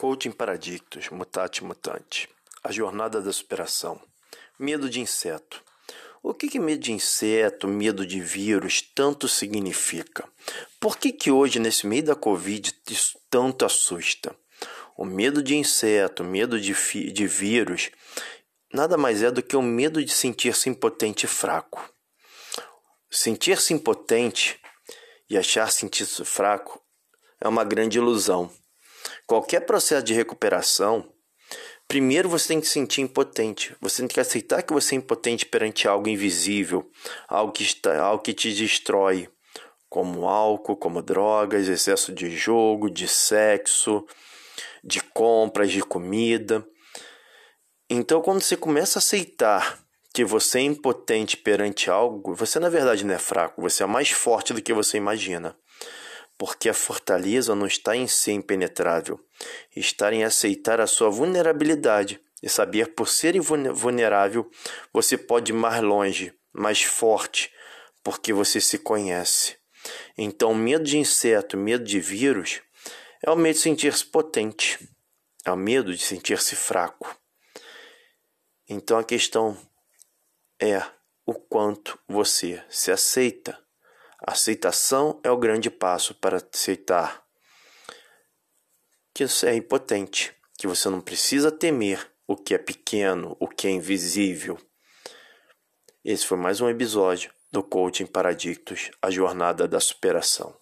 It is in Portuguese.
Coaching Paradictos, Mutate Mutante. A jornada da superação. Medo de inseto. O que, que medo de inseto, medo de vírus tanto significa? Por que, que hoje, nesse meio da Covid, isso tanto assusta? O medo de inseto, medo de, de vírus, nada mais é do que o medo de sentir-se impotente e fraco. Sentir-se impotente e achar sentir-se fraco é uma grande ilusão. Qualquer processo de recuperação, primeiro você tem que se sentir impotente. Você tem que aceitar que você é impotente perante algo invisível, algo que, está, algo que te destrói, como álcool, como drogas, excesso de jogo, de sexo, de compras, de comida. Então, quando você começa a aceitar que você é impotente perante algo, você na verdade não é fraco, você é mais forte do que você imagina porque a fortaleza não está em ser impenetrável, está em aceitar a sua vulnerabilidade e saber por ser vulnerável você pode ir mais longe, mais forte, porque você se conhece. Então, medo de inseto, medo de vírus, é o medo de sentir-se potente, é o medo de sentir-se fraco. Então, a questão é o quanto você se aceita aceitação é o grande passo para aceitar que você é impotente, que você não precisa temer o que é pequeno, o que é invisível. Esse foi mais um episódio do Coaching Paradictos, a jornada da superação.